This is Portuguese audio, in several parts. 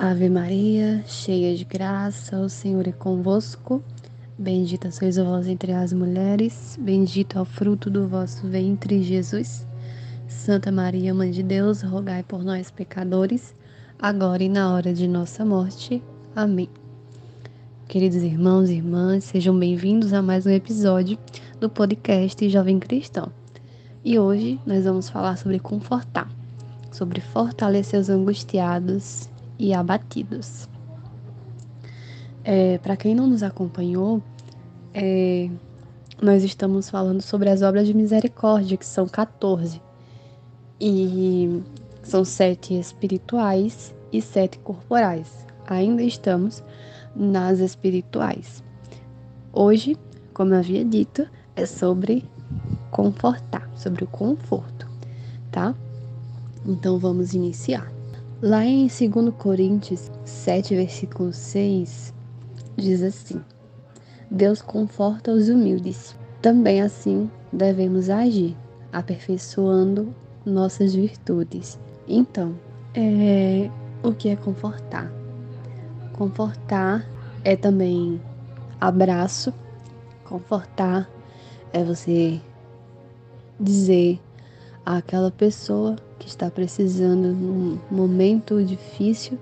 Ave Maria, cheia de graça, o Senhor é convosco. Bendita sois vós entre as mulheres, bendito é o fruto do vosso ventre, Jesus. Santa Maria, Mãe de Deus, rogai por nós, pecadores, agora e na hora de nossa morte. Amém. Queridos irmãos e irmãs, sejam bem-vindos a mais um episódio do podcast Jovem Cristão. E hoje nós vamos falar sobre confortar, sobre fortalecer os angustiados e abatidos. É, Para quem não nos acompanhou, é, nós estamos falando sobre as obras de misericórdia, que são 14. E são sete espirituais e sete corporais. Ainda estamos nas espirituais. Hoje, como eu havia dito, é sobre confortar, sobre o conforto, tá? Então vamos iniciar. Lá em 2 Coríntios 7, versículo 6, diz assim: Deus conforta os humildes. Também assim devemos agir, aperfeiçoando nossas virtudes. Então, é, o que é confortar? Confortar é também abraço, confortar é você dizer àquela pessoa que está precisando num momento difícil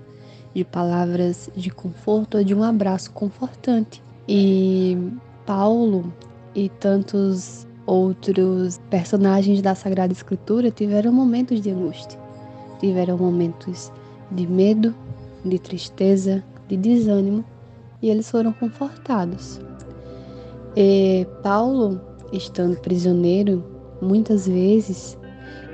de palavras de conforto ou de um abraço confortante. E Paulo e tantos outros personagens da Sagrada Escritura tiveram momentos de angústia, tiveram momentos de medo, de tristeza, de desânimo e eles foram confortados. E Paulo, estando prisioneiro, muitas vezes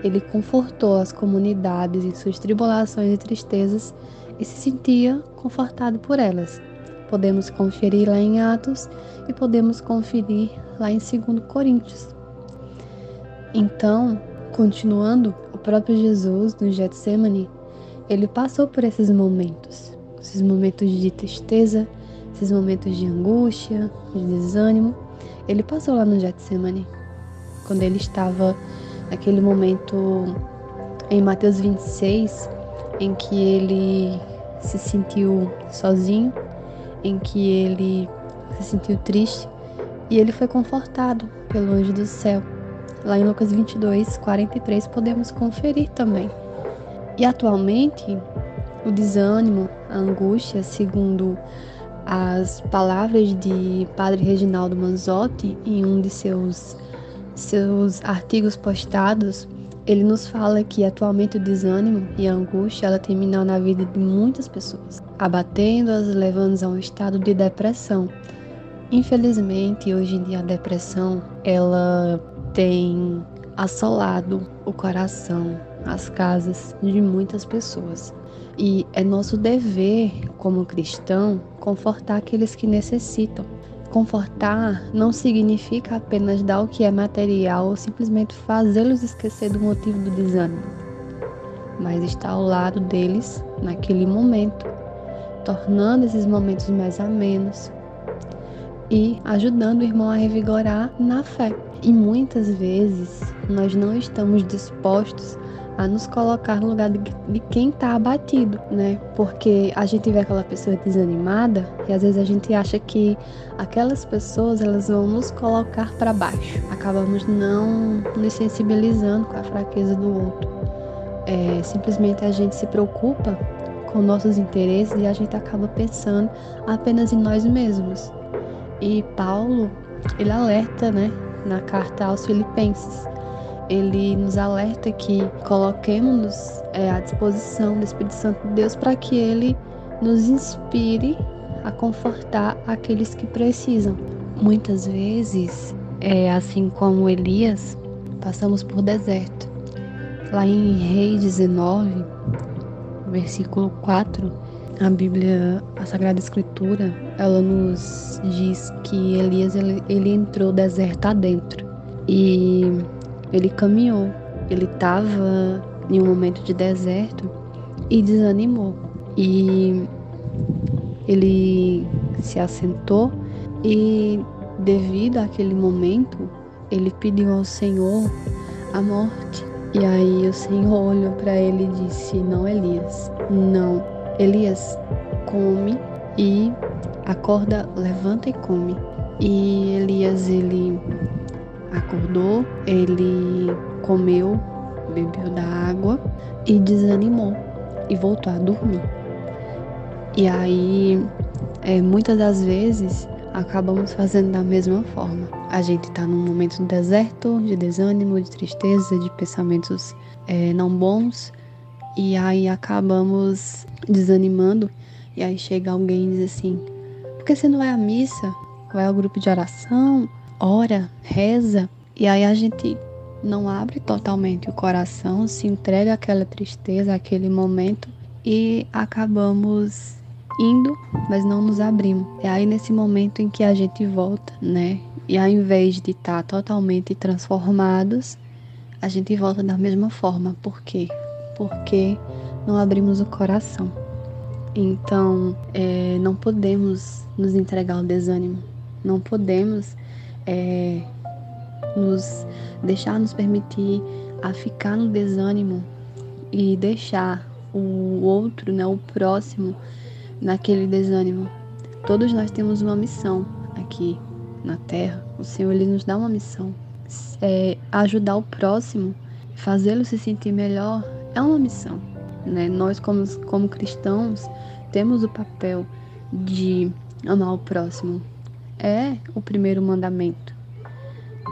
ele confortou as comunidades em suas tribulações e tristezas e se sentia confortado por elas. Podemos conferir lá em Atos e podemos conferir lá em 2 Coríntios. Então, continuando, o próprio Jesus no Getsemane, ele passou por esses momentos, esses momentos de tristeza, esses momentos de angústia, de desânimo. Ele passou lá no Getsemane, quando ele estava naquele momento em Mateus 26, em que ele se sentiu sozinho, em que ele se sentiu triste e ele foi confortado pelo anjo do céu. Lá em Lucas 22, 43, podemos conferir também. E atualmente, o desânimo, a angústia, segundo as palavras de Padre Reginaldo Manzotti em um de seus seus artigos postados, ele nos fala que atualmente o desânimo e a angústia ela terminam na vida de muitas pessoas, abatendo-as, levando-as a um estado de depressão. Infelizmente, hoje em dia a depressão ela tem assolado o coração, as casas de muitas pessoas. E é nosso dever, como cristão, confortar aqueles que necessitam, Confortar não significa apenas dar o que é material ou simplesmente fazê-los esquecer do motivo do desânimo, mas estar ao lado deles naquele momento, tornando esses momentos mais amenos e ajudando o irmão a revigorar na fé. E muitas vezes nós não estamos dispostos a nos colocar no lugar de, de quem está abatido, né? Porque a gente vê aquela pessoa desanimada e às vezes a gente acha que aquelas pessoas elas vão nos colocar para baixo. Acabamos não nos sensibilizando com a fraqueza do outro. É, simplesmente a gente se preocupa com nossos interesses e a gente acaba pensando apenas em nós mesmos. E Paulo, ele alerta, né, na carta aos Filipenses, ele nos alerta que coloquemos é, à disposição do Espírito Santo de Deus para que ele nos inspire a confortar aqueles que precisam. Muitas vezes, é, assim como Elias, passamos por deserto. Lá em Rei 19, versículo 4, a Bíblia, a Sagrada Escritura, ela nos diz que Elias ele, ele entrou deserto adentro. E ele caminhou, ele estava em um momento de deserto e desanimou. E ele se assentou e, devido àquele momento, ele pediu ao Senhor a morte. E aí o Senhor olhou para ele e disse: Não, Elias, não, Elias come e acorda, levanta e come. E Elias ele acordou, ele comeu, bebeu da água e desanimou e voltou a dormir. E aí, é, muitas das vezes, acabamos fazendo da mesma forma. A gente está num momento de deserto, de desânimo, de tristeza, de pensamentos é, não bons, e aí acabamos desanimando. E aí chega alguém e diz assim: por que você não vai à missa? Vai ao grupo de oração, ora, reza, e aí a gente não abre totalmente o coração, se entrega àquela tristeza, àquele momento e acabamos indo, mas não nos abrimos. É aí nesse momento em que a gente volta, né? E ao invés de estar totalmente transformados, a gente volta da mesma forma. Por quê? Porque não abrimos o coração. Então, é, não podemos nos entregar ao desânimo, não podemos é, nos deixar nos permitir a ficar no desânimo e deixar o outro, né, o próximo, naquele desânimo. Todos nós temos uma missão aqui na Terra. O Senhor ele nos dá uma missão. É, ajudar o próximo, fazê-lo se sentir melhor, é uma missão. Né? Nós, como, como cristãos, temos o papel de amar o próximo. É o primeiro mandamento.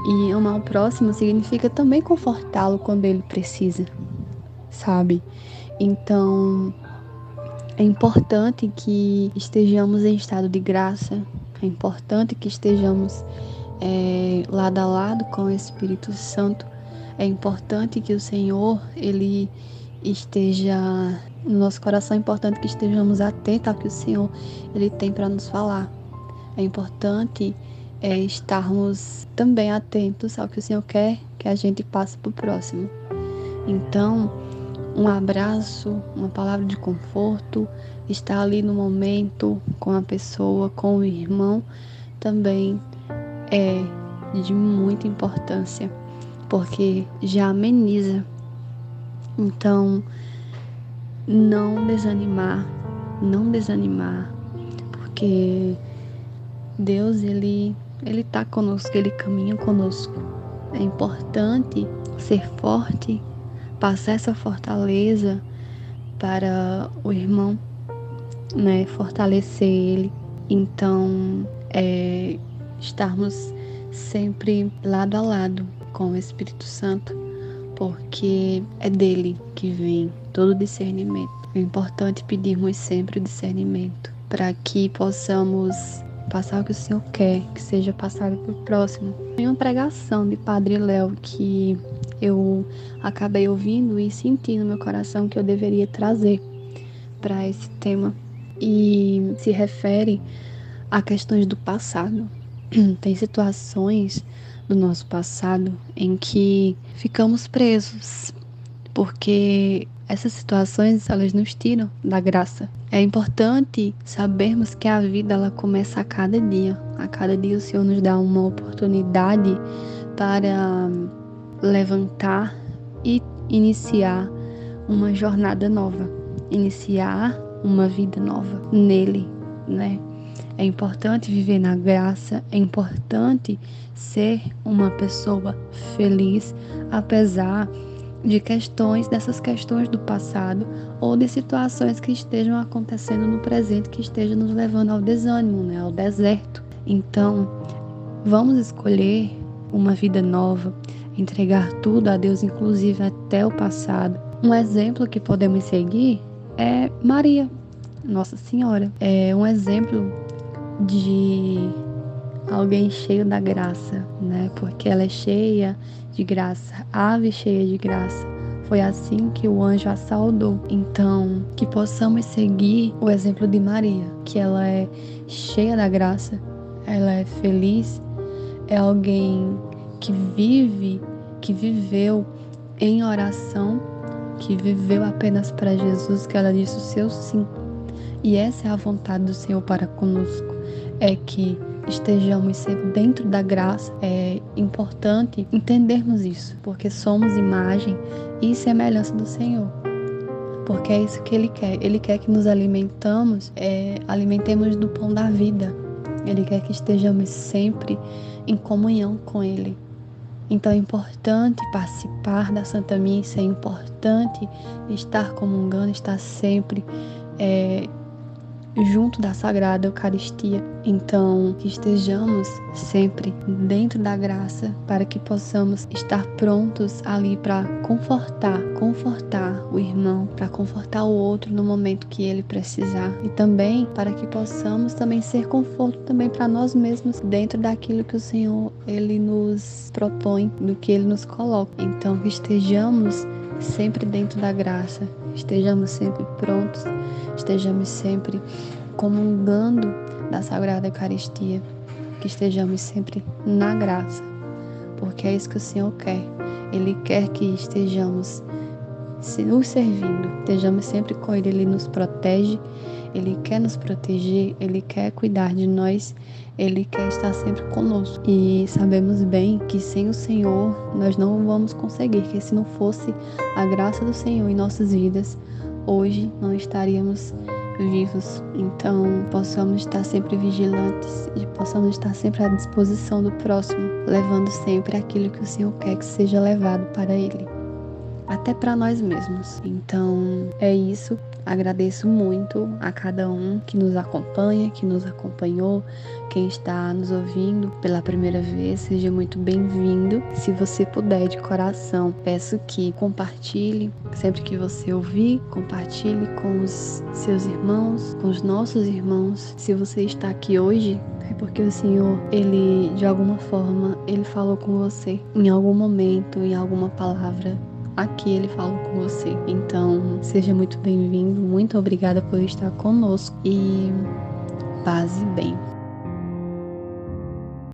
E amar o próximo significa também confortá-lo quando ele precisa, sabe? Então, é importante que estejamos em estado de graça, é importante que estejamos é, lado a lado com o Espírito Santo. É importante que o Senhor ele esteja no nosso coração. É importante que estejamos atentos ao que o Senhor ele tem para nos falar. É importante é, estarmos também atentos ao que o Senhor quer que a gente passe para o próximo. Então, um abraço, uma palavra de conforto, estar ali no momento com a pessoa, com o irmão, também é de muita importância, porque já ameniza. Então, não desanimar, não desanimar, porque Deus ele ele tá conosco, ele caminha conosco. É importante ser forte passar essa fortaleza para o irmão, né? Fortalecer ele. Então, é, estarmos sempre lado a lado com o Espírito Santo, porque é dele que vem todo discernimento. É importante pedirmos sempre o discernimento para que possamos passar o que o Senhor quer, que seja passado para o próximo. Tem uma pregação de Padre Léo que eu acabei ouvindo e sentindo no meu coração que eu deveria trazer para esse tema e se refere a questões do passado. Tem situações do nosso passado em que ficamos presos, porque essas situações elas nos tiram da graça. É importante sabermos que a vida ela começa a cada dia. A cada dia o Senhor nos dá uma oportunidade para levantar e iniciar uma jornada nova, iniciar uma vida nova nele, né? É importante viver na graça, é importante ser uma pessoa feliz, apesar de questões, dessas questões do passado ou de situações que estejam acontecendo no presente que estejam nos levando ao desânimo, né, ao deserto. Então, vamos escolher uma vida nova, entregar tudo a Deus, inclusive até o passado. Um exemplo que podemos seguir é Maria, Nossa Senhora. É um exemplo de alguém cheio da graça, né? Porque ela é cheia de graça, ave cheia de graça. Foi assim que o anjo a saudou. Então, que possamos seguir o exemplo de Maria, que ela é cheia da graça, ela é feliz, é alguém que vive, que viveu em oração, que viveu apenas para Jesus, que ela disse o seu sim. E essa é a vontade do Senhor para conosco, é que estejamos dentro da graça. É importante entendermos isso, porque somos imagem e semelhança do Senhor. porque é isso que Ele quer. Ele quer que nos alimentamos, é, alimentemos do pão da vida. Ele quer que estejamos sempre em comunhão com Ele. Então é importante participar da Santa Missa, é importante estar comungando, estar sempre é, junto da Sagrada Eucaristia. Então, que estejamos sempre dentro da graça para que possamos estar prontos ali para confortar, confortar o irmão, para confortar o outro no momento que ele precisar e também para que possamos também ser conforto também para nós mesmos dentro daquilo que o Senhor ele nos propõe, do que ele nos coloca. Então, que estejamos sempre dentro da graça, estejamos sempre prontos, estejamos sempre comungando da Sagrada Eucaristia, que estejamos sempre na graça, porque é isso que o Senhor quer. Ele quer que estejamos nos servindo, estejamos sempre com Ele, Ele nos protege, Ele quer nos proteger, Ele quer cuidar de nós, Ele quer estar sempre conosco. E sabemos bem que sem o Senhor nós não vamos conseguir, que se não fosse a graça do Senhor em nossas vidas, hoje não estaríamos vivos. Então, possamos estar sempre vigilantes e possamos estar sempre à disposição do próximo, levando sempre aquilo que o Senhor quer que seja levado para Ele até para nós mesmos. Então é isso. Agradeço muito a cada um que nos acompanha, que nos acompanhou, quem está nos ouvindo pela primeira vez, seja muito bem-vindo. Se você puder de coração, peço que compartilhe sempre que você ouvir, compartilhe com os seus irmãos, com os nossos irmãos. Se você está aqui hoje, é porque o Senhor, ele de alguma forma, ele falou com você em algum momento, em alguma palavra aqui ele fala com você. Então, seja muito bem-vindo, muito obrigada por estar conosco e paz e bem.